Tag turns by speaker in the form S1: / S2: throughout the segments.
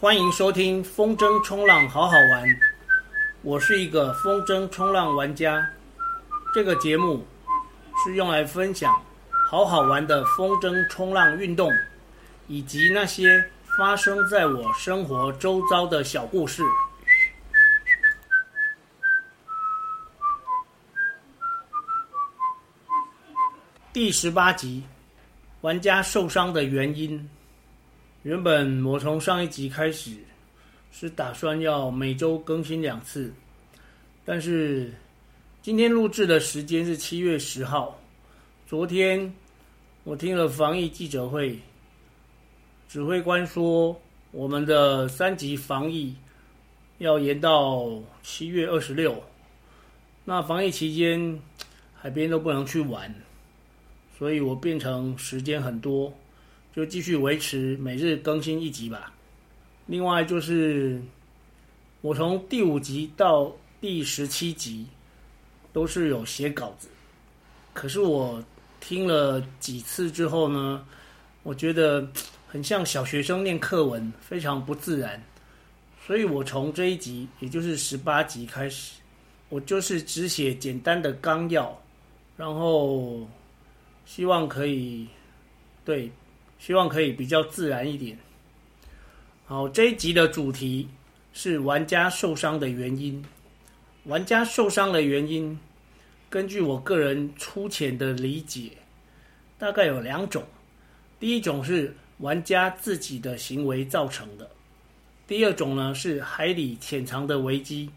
S1: 欢迎收听风筝冲浪好好玩，我是一个风筝冲浪玩家。这个节目是用来分享好好玩的风筝冲浪运动，以及那些发生在我生活周遭的小故事。第十八集，玩家受伤的原因。原本我从上一集开始是打算要每周更新两次，但是今天录制的时间是七月十号。昨天我听了防疫记者会，指挥官说我们的三级防疫要延到七月二十六。那防疫期间海边都不能去玩。所以我变成时间很多，就继续维持每日更新一集吧。另外就是，我从第五集到第十七集都是有写稿子，可是我听了几次之后呢，我觉得很像小学生念课文，非常不自然。所以我从这一集，也就是十八集开始，我就是只写简单的纲要，然后。希望可以，对，希望可以比较自然一点。好，这一集的主题是玩家受伤的原因。玩家受伤的原因，根据我个人粗浅的理解，大概有两种。第一种是玩家自己的行为造成的，第二种呢是海里潜藏的危机。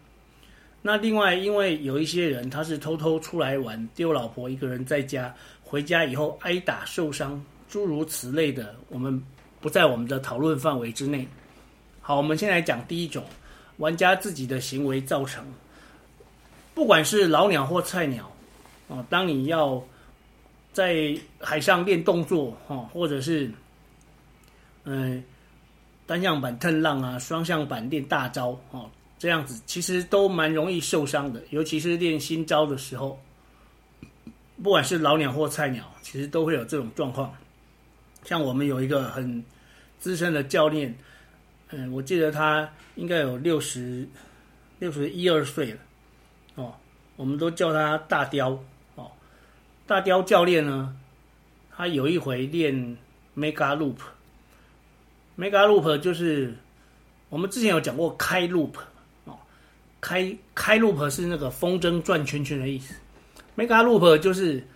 S1: 那另外，因为有一些人他是偷偷出来玩，丢老婆一个人在家。回家以后挨打受伤，诸如此类的，我们不在我们的讨论范围之内。好，我们先来讲第一种，玩家自己的行为造成。不管是老鸟或菜鸟，啊，当你要在海上练动作，哈，或者是嗯单向板腾浪啊，双向板练大招，哦，这样子其实都蛮容易受伤的，尤其是练新招的时候。不管是老鸟或菜鸟，其实都会有这种状况。像我们有一个很资深的教练，嗯，我记得他应该有六十六十一二岁了，哦，我们都叫他大雕，哦，大雕教练呢，他有一回练 Mega Loop，Mega Loop 就是我们之前有讲过开 Loop，哦，开开 Loop 是那个风筝转圈圈的意思。Mega Loop 就是，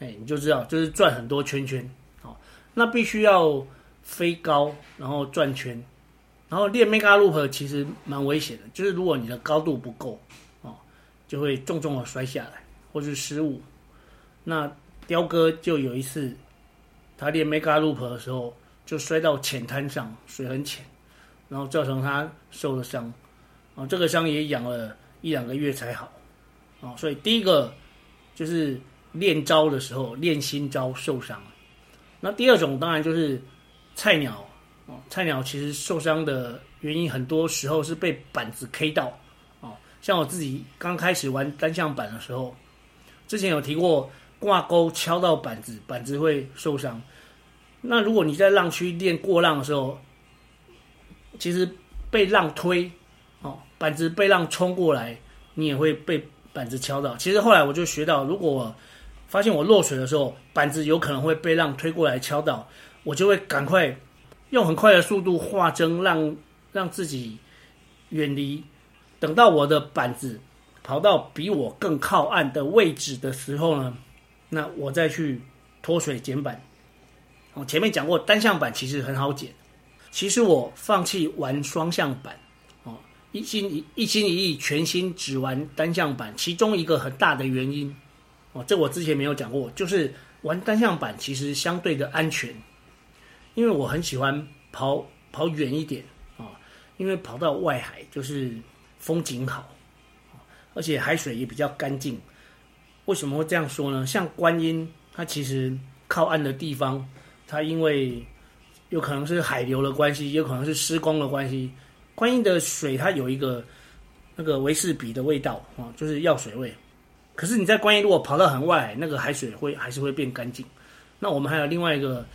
S1: 哎，你就知道，就是转很多圈圈，那必须要飞高，然后转圈，然后练 Mega Loop 其实蛮危险的，就是如果你的高度不够，哦，就会重重的摔下来，或是失误。那雕哥就有一次，他练 Mega Loop 的时候，就摔到浅滩上，水很浅，然后造成他受了伤，啊，这个伤也养了一两个月才好，啊，所以第一个。就是练招的时候，练新招受伤。那第二种当然就是菜鸟哦，菜鸟其实受伤的原因很多时候是被板子 K 到哦。像我自己刚开始玩单向板的时候，之前有提过挂钩敲到板子，板子会受伤。那如果你在浪区练过浪的时候，其实被浪推哦，板子被浪冲过来，你也会被。板子敲到，其实后来我就学到，如果发现我落水的时候，板子有可能会被浪推过来敲到，我就会赶快用很快的速度画针，让让自己远离。等到我的板子跑到比我更靠岸的位置的时候呢，那我再去脱水捡板。我前面讲过，单向板其实很好捡。其实我放弃玩双向板。哦一心一一心一意，全心只玩单向板，其中一个很大的原因，哦，这我之前没有讲过，就是玩单向板其实相对的安全，因为我很喜欢跑跑远一点啊，因为跑到外海就是风景好，而且海水也比较干净。为什么会这样说呢？像观音，它其实靠岸的地方，它因为有可能是海流的关系，也有可能是施工的关系。观音的水，它有一个那个维士比的味道啊，就是药水味。可是你在观音如果跑到很外，那个海水会还是会变干净。那我们还有另外一个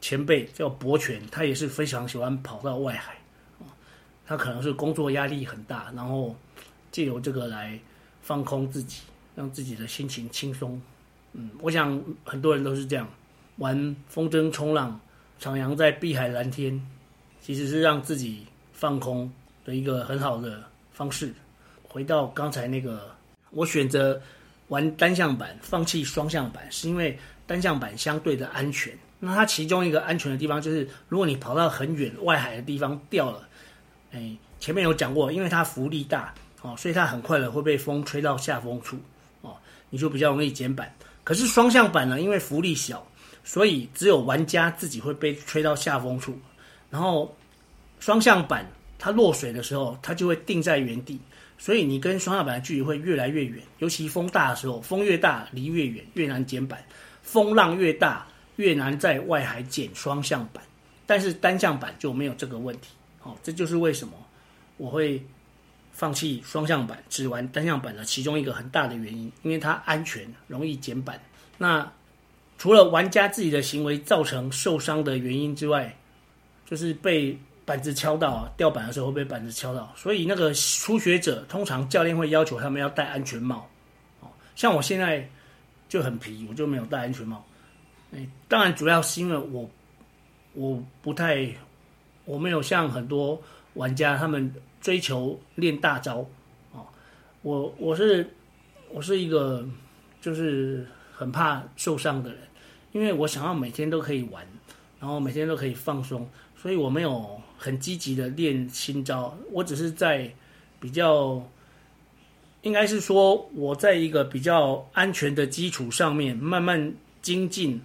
S1: 前辈叫博泉，他也是非常喜欢跑到外海他可能是工作压力很大，然后借由这个来放空自己，让自己的心情轻松。嗯，我想很多人都是这样玩风筝冲浪，徜徉在碧海蓝天，其实是让自己放空的一个很好的方式。回到刚才那个，我选择玩单向板，放弃双向板，是因为单向板相对的安全。那它其中一个安全的地方就是，如果你跑到很远外海的地方掉了，哎，前面有讲过，因为它浮力大哦，所以它很快的会被风吹到下风处哦，你就比较容易减板。可是双向板呢，因为浮力小，所以只有玩家自己会被吹到下风处。然后双向板它落水的时候，它就会定在原地，所以你跟双向板的距离会越来越远。尤其风大的时候，风越大离越远，越难减板；风浪越大，越难在外海减双向板。但是单向板就没有这个问题。好，这就是为什么我会。放弃双向板，只玩单向板的其中一个很大的原因，因为它安全，容易减板。那除了玩家自己的行为造成受伤的原因之外，就是被板子敲到啊，掉板的时候会被板子敲到。所以那个初学者，通常教练会要求他们要戴安全帽。哦，像我现在就很皮，我就没有戴安全帽。哎，当然主要是因为我我不太，我没有像很多玩家他们。追求练大招，哦，我我是我是一个就是很怕受伤的人，因为我想要每天都可以玩，然后每天都可以放松，所以我没有很积极的练新招，我只是在比较，应该是说我在一个比较安全的基础上面慢慢精进，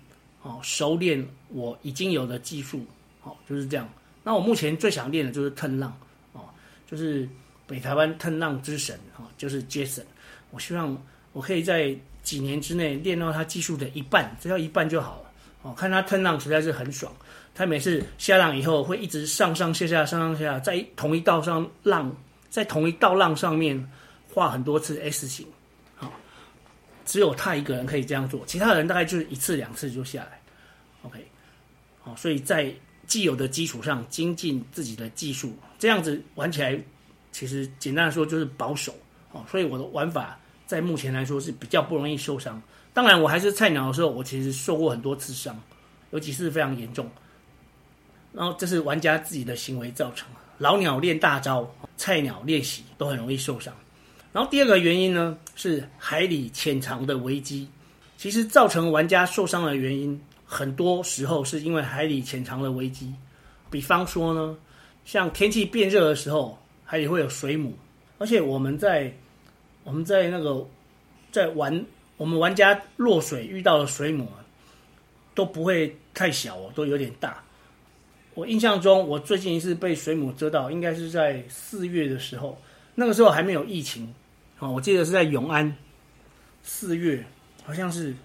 S1: 哦，熟练我已经有的技术，哦，就是这样。那我目前最想练的就是腾浪。哦就是北台湾腾浪之神哈，就是 Jason。我希望我可以在几年之内练到他技术的一半，只要一半就好了。哦，看他腾浪实在是很爽。他每次下浪以后会一直上上下下，上上下下，在同一道上浪，在同一道浪上面画很多次 S 型。好，只有他一个人可以这样做，其他人大概就是一次两次就下来。OK，好，所以在。既有的基础上精进自己的技术，这样子玩起来，其实简单的说就是保守哦。所以我的玩法在目前来说是比较不容易受伤。当然，我还是菜鸟的时候，我其实受过很多次伤，有几次非常严重。然后这是玩家自己的行为造成，老鸟练大招，菜鸟练习都很容易受伤。然后第二个原因呢，是海里潜藏的危机。其实造成玩家受伤的原因。很多时候是因为海里潜藏的危机，比方说呢，像天气变热的时候，海里会有水母，而且我们在我们在那个在玩，我们玩家落水遇到的水母啊，都不会太小哦，都有点大。我印象中，我最近一次被水母蛰到，应该是在四月的时候，那个时候还没有疫情，哦，我记得是在永安，四月好像是。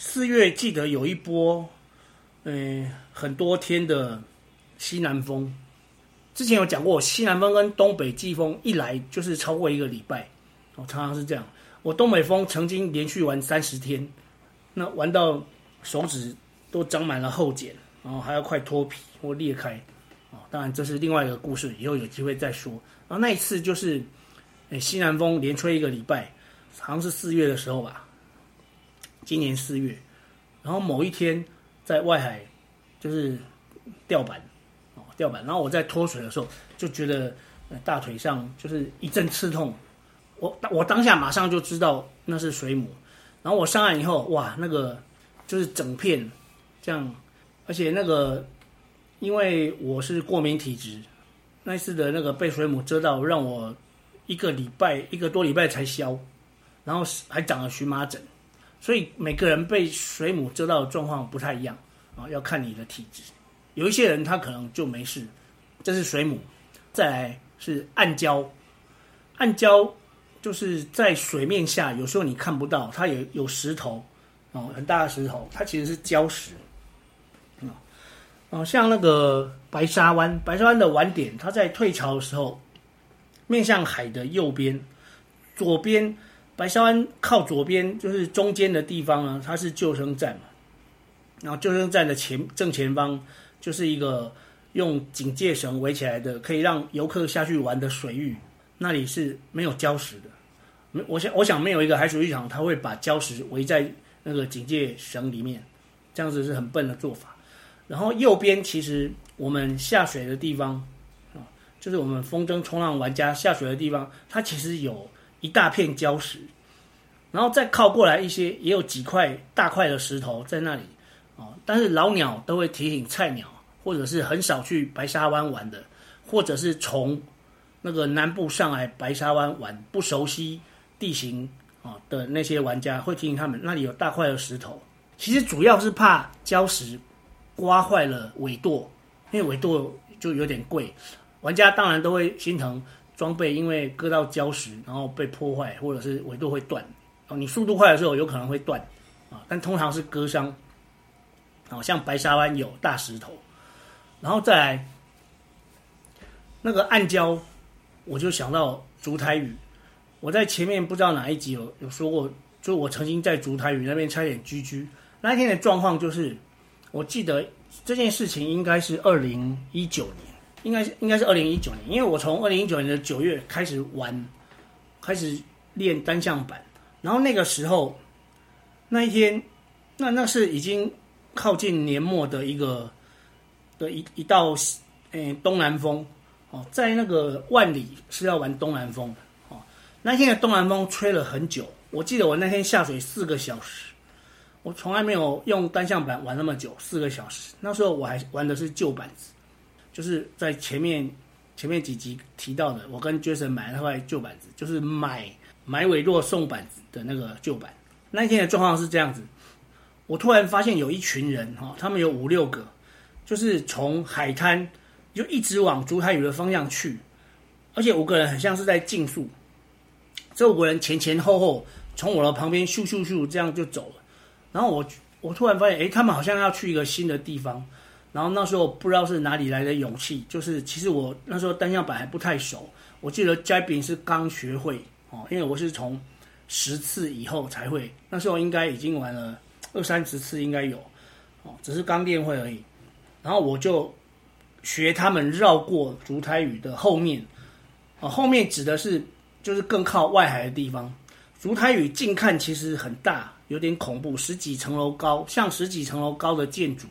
S1: 四月记得有一波，嗯、呃，很多天的西南风。之前有讲过，西南风跟东北季风一来就是超过一个礼拜，哦，常常是这样。我东北风曾经连续玩三十天，那玩到手指都长满了厚茧，然后还要快脱皮。或裂开，啊，当然这是另外一个故事，以后有机会再说。然后那一次就是，哎，西南风连吹一个礼拜，好像是四月的时候吧。今年四月，然后某一天在外海就是吊板，哦，钓板，然后我在脱水的时候就觉得大腿上就是一阵刺痛，我我当下马上就知道那是水母，然后我上岸以后，哇，那个就是整片这样，而且那个因为我是过敏体质，那次的那个被水母蛰到，让我一个礼拜一个多礼拜才消，然后还长了荨麻疹。所以每个人被水母蛰到的状况不太一样啊，要看你的体质。有一些人他可能就没事，这是水母。再来是暗礁，暗礁就是在水面下，有时候你看不到，它有有石头哦，很大的石头，它其实是礁石。哦，像那个白沙湾，白沙湾的晚点，它在退潮的时候，面向海的右边，左边。白沙湾靠左边就是中间的地方呢，它是救生站嘛，然后救生站的前正前方就是一个用警戒绳围起来的，可以让游客下去玩的水域，那里是没有礁石的。没，我想，我想没有一个海水浴场，他会把礁石围在那个警戒绳里面，这样子是很笨的做法。然后右边其实我们下水的地方啊，就是我们风筝冲浪玩家下水的地方，它其实有一大片礁石，然后再靠过来一些，也有几块大块的石头在那里啊。但是老鸟都会提醒菜鸟，或者是很少去白沙湾玩的，或者是从那个南部上来白沙湾玩不熟悉地形啊的那些玩家，会提醒他们那里有大块的石头。其实主要是怕礁石。刮坏了尾舵，因为尾舵就有点贵，玩家当然都会心疼装备，因为割到礁石，然后被破坏，或者是尾舵会断。哦，你速度快的时候有可能会断，啊，但通常是割伤。好像白沙湾有大石头，然后再来那个暗礁，我就想到烛台屿。我在前面不知道哪一集有有说过，就我曾经在烛台屿那边差点 GG。那一天的状况就是。我记得这件事情应该是二零一九年，应该是应该是二零一九年，因为我从二零一九年的九月开始玩，开始练单向板，然后那个时候那一天，那那是已经靠近年末的一个的一一道诶东南风哦，在那个万里是要玩东南风的哦，那天的东南风吹了很久，我记得我那天下水四个小时。我从来没有用单向板玩那么久，四个小时。那时候我还玩的是旧板子，就是在前面前面几集提到的，我跟 Jason 买那块旧板子，就是买买尾舵送板子的那个旧板。那一天的状况是这样子，我突然发现有一群人哈，他们有五六个，就是从海滩就一直往竹台屿的方向去，而且五个人很像是在竞速，这五个人前前后后从我的旁边咻咻咻这样就走了。然后我我突然发现，诶，他们好像要去一个新的地方。然后那时候不知道是哪里来的勇气，就是其实我那时候单向板还不太熟。我记得 Jabin 是刚学会哦，因为我是从十次以后才会。那时候应该已经玩了二三十次，应该有哦，只是刚练会而已。然后我就学他们绕过竹台屿的后面，哦，后面指的是就是更靠外海的地方。竹台屿近看其实很大。有点恐怖，十几层楼高，像十几层楼高的建筑，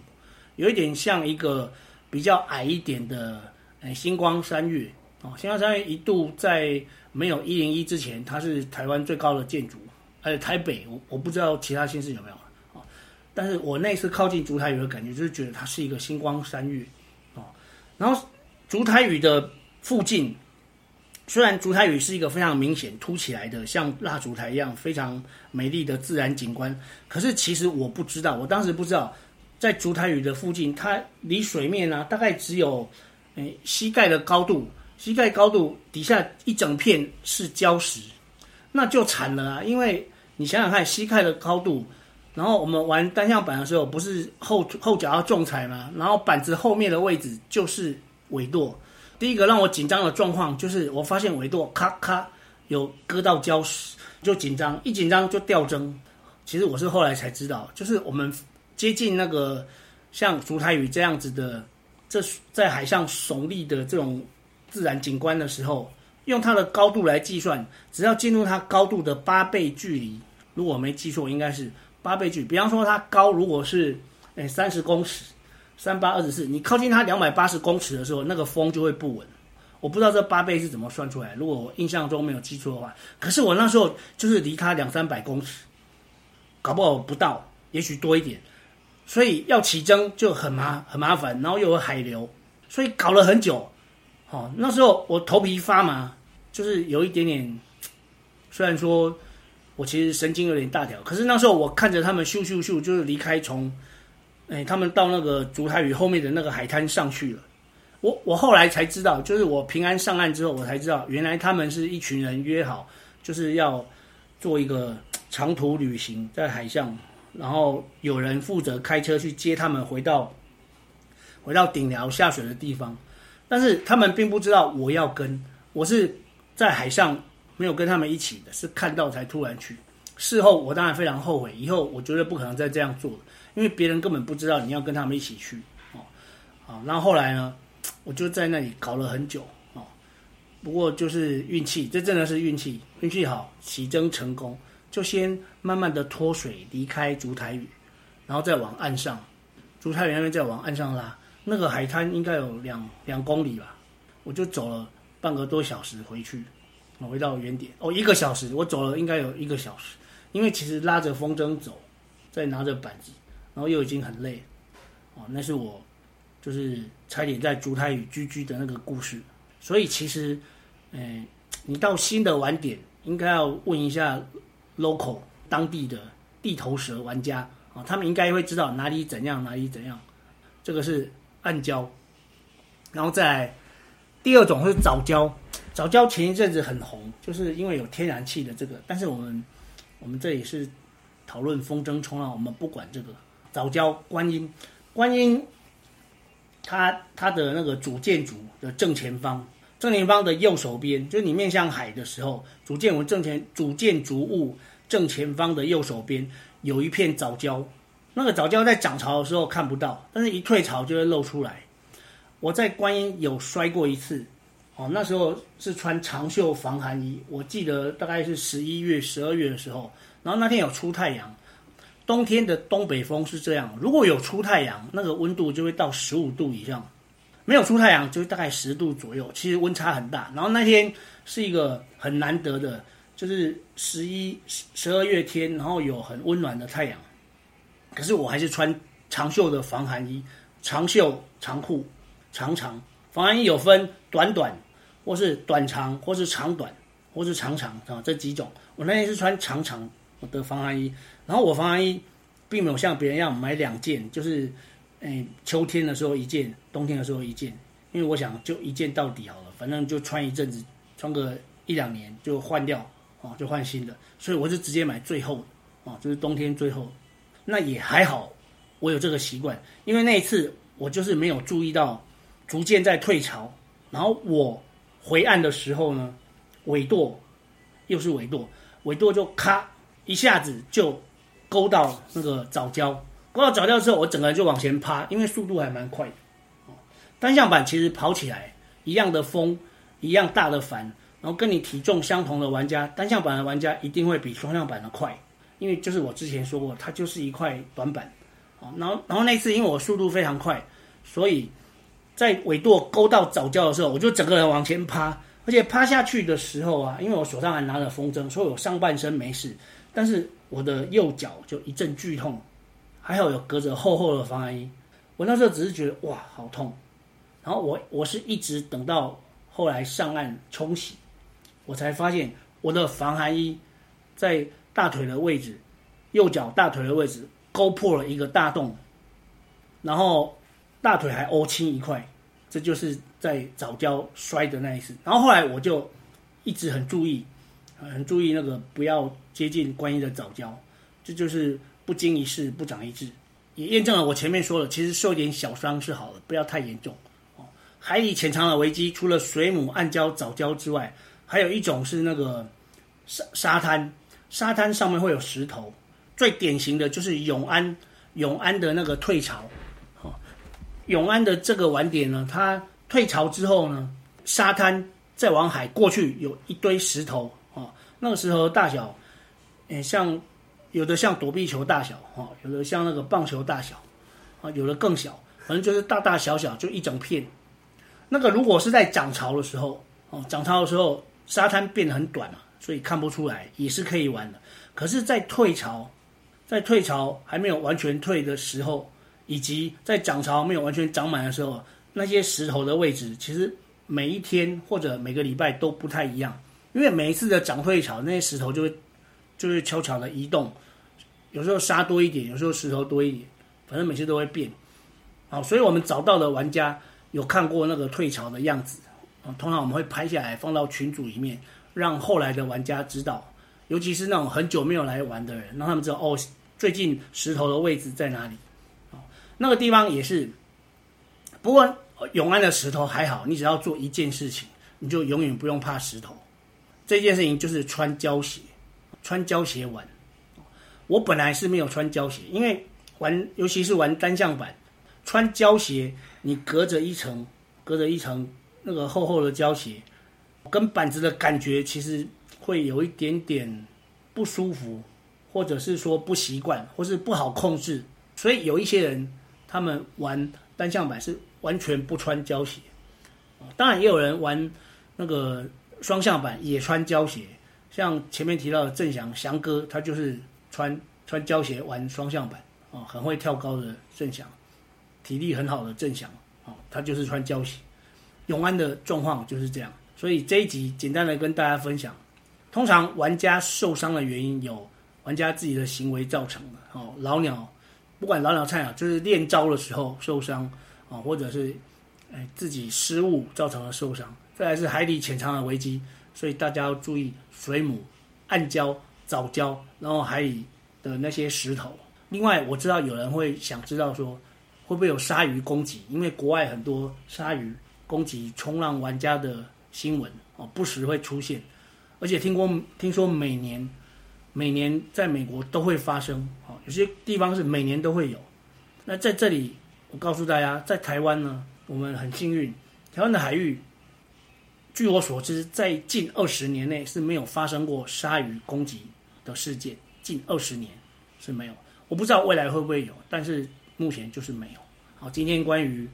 S1: 有一点像一个比较矮一点的，呃，星光三月哦。星光三月一度在没有一零一之前，它是台湾最高的建筑，而且台北我我不知道其他县市有没有啊。但是我那次靠近烛台屿的感觉，就是觉得它是一个星光三月哦。然后烛台屿的附近。虽然烛台屿是一个非常明显凸起来的，像蜡烛台一样非常美丽的自然景观，可是其实我不知道，我当时不知道，在烛台屿的附近，它离水面呢、啊、大概只有诶膝盖的高度，膝盖高度底下一整片是礁石，那就惨了啊！因为你想想看，膝盖的高度，然后我们玩单向板的时候，不是后后脚要重踩吗？然后板子后面的位置就是尾舵。第一个让我紧张的状况就是，我发现尾舵咔咔有割到礁石，就紧张，一紧张就掉针。其实我是后来才知道，就是我们接近那个像烛台鱼这样子的，这在海上耸立的这种自然景观的时候，用它的高度来计算，只要进入它高度的八倍距离，如果我没记错，应该是八倍距。比方说它高如果是诶三十公尺。三八二十四，你靠近它两百八十公尺的时候，那个风就会不稳。我不知道这八倍是怎么算出来，如果我印象中没有记错的话。可是我那时候就是离它两三百公尺，搞不好不到，也许多一点。所以要起征就很麻很麻烦，然后又有海流，所以搞了很久。哦，那时候我头皮发麻，就是有一点点。虽然说我其实神经有点大条，可是那时候我看着他们咻咻咻，就是离开从。哎，他们到那个竹台屿后面的那个海滩上去了。我我后来才知道，就是我平安上岸之后，我才知道原来他们是一群人约好，就是要做一个长途旅行在海上，然后有人负责开车去接他们回到回到顶寮下水的地方。但是他们并不知道我要跟，我是在海上没有跟他们一起的，是看到才突然去。事后我当然非常后悔，以后我绝对不可能再这样做了。因为别人根本不知道你要跟他们一起去，哦，啊，然后后来呢，我就在那里搞了很久哦。不过就是运气，这真的是运气，运气好，起征成功，就先慢慢的脱水离开竹台屿，然后再往岸上，竹台屿那边再往岸上拉，那个海滩应该有两两公里吧，我就走了半个多小时回去，回到原点哦，一个小时，我走了应该有一个小时，因为其实拉着风筝走，再拿着板子，然后又已经很累，哦，那是我。就是差点在竹台与居居的那个故事，所以其实，嗯，你到新的玩点，应该要问一下 local 当地的地头蛇玩家。啊，他们应该会知道哪里怎样，哪里怎样。这个是暗礁，然后再来第二种是早礁，早礁前一阵子很红，就是因为有天然气的这个，但是我们我们这里是讨论风筝冲浪，我们不管这个。藻礁观音观音。它它的那个主建筑的正前方，正前方的右手边，就是你面向海的时候，主建物正前主建筑物正前方的右手边有一片藻礁。那个藻礁在涨潮的时候看不到，但是一退潮就会露出来。我在观音有摔过一次，哦，那时候是穿长袖防寒衣，我记得大概是十一月、十二月的时候，然后那天有出太阳。冬天的东北风是这样，如果有出太阳，那个温度就会到十五度以上；没有出太阳，就大概十度左右。其实温差很大。然后那天是一个很难得的，就是十一、十二月天，然后有很温暖的太阳。可是我还是穿长袖的防寒衣，长袖长裤长长。防寒衣有分短短，或是短长，或是长短，或是长长啊，这几种。我那天是穿长长我的防寒衣。然后我防寒衣并没有像别人一样买两件，就是，诶，秋天的时候一件，冬天的时候一件，因为我想就一件到底好了，反正就穿一阵子，穿个一两年就换掉，哦，就换新的，所以我就直接买最厚的，哦，就是冬天最厚，那也还好，我有这个习惯，因为那一次我就是没有注意到，逐渐在退潮，然后我回岸的时候呢，尾舵又是尾舵，尾舵就咔一下子就。勾到那个早教，勾到早教之后，我整个人就往前趴，因为速度还蛮快的。单向板其实跑起来一样的风，一样大的帆，然后跟你体重相同的玩家，单向板的玩家一定会比双向板的快，因为就是我之前说过，它就是一块短板。然后然后那次因为我速度非常快，所以在尾舵勾到早教的时候，我就整个人往前趴，而且趴下去的时候啊，因为我手上还拿着风筝，所以我上半身没事，但是。我的右脚就一阵剧痛，还好有隔着厚厚的防寒衣。我那时候只是觉得哇，好痛。然后我我是一直等到后来上岸冲洗，我才发现我的防寒衣在大腿的位置，右脚大腿的位置勾破了一个大洞，然后大腿还凹青一块。这就是在早教摔的那一次。然后后来我就一直很注意。很注意那个不要接近观音的藻礁，这就是不经一事不长一智，也验证了我前面说的，其实受点小伤是好的，不要太严重。哦，海底潜藏的危机，除了水母、暗礁、藻礁之外，还有一种是那个沙沙滩，沙滩上面会有石头，最典型的就是永安永安的那个退潮。哦，永安的这个晚点呢，它退潮之后呢，沙滩再往海过去有一堆石头。那个石头大小，诶，像有的像躲避球大小，哈，有的像那个棒球大小，啊，有的更小，反正就是大大小小，就一整片。那个如果是在涨潮的时候，哦，涨潮的时候，沙滩变得很短嘛，所以看不出来，也是可以玩的。可是，在退潮，在退潮还没有完全退的时候，以及在涨潮没有完全涨满的时候，那些石头的位置，其实每一天或者每个礼拜都不太一样。因为每一次的涨退潮，那些石头就会就会悄悄的移动，有时候沙多一点，有时候石头多一点，反正每次都会变。好，所以我们找到的玩家有看过那个退潮的样子，啊，通常我们会拍下来放到群组里面，让后来的玩家知道，尤其是那种很久没有来玩的人，让他们知道哦，最近石头的位置在哪里。哦，那个地方也是，不过永安的石头还好，你只要做一件事情，你就永远不用怕石头。这件事情就是穿胶鞋，穿胶鞋玩。我本来是没有穿胶鞋，因为玩，尤其是玩单向板，穿胶鞋，你隔着一层隔着一层那个厚厚的胶鞋，跟板子的感觉其实会有一点点不舒服，或者是说不习惯，或是不好控制。所以有一些人他们玩单向板是完全不穿胶鞋，当然也有人玩那个双向板也穿胶鞋，像前面提到的郑翔翔哥，他就是穿穿胶鞋玩双向板啊，很会跳高的郑翔，体力很好的郑翔啊，他就是穿胶鞋。永安的状况就是这样，所以这一集简单的跟大家分享，通常玩家受伤的原因有玩家自己的行为造成的哦，老鸟不管老鸟菜鸟，就是练招的时候受伤啊，或者是哎自己失误造成的受伤，再来是海底潜藏的危机，所以大家要注意水母、暗礁、藻礁，然后海里的那些石头。另外我知道有人会想知道说会不会有鲨鱼攻击，因为国外很多鲨鱼。攻击冲浪玩家的新闻哦，不时会出现，而且听过听说每年每年在美国都会发生哦，有些地方是每年都会有。那在这里，我告诉大家，在台湾呢，我们很幸运，台湾的海域，据我所知，在近二十年内是没有发生过鲨鱼攻击的事件，近二十年是没有。我不知道未来会不会有，但是目前就是没有。好，今天关于。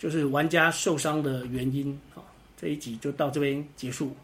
S1: 就是玩家受伤的原因，好，这一集就到这边结束。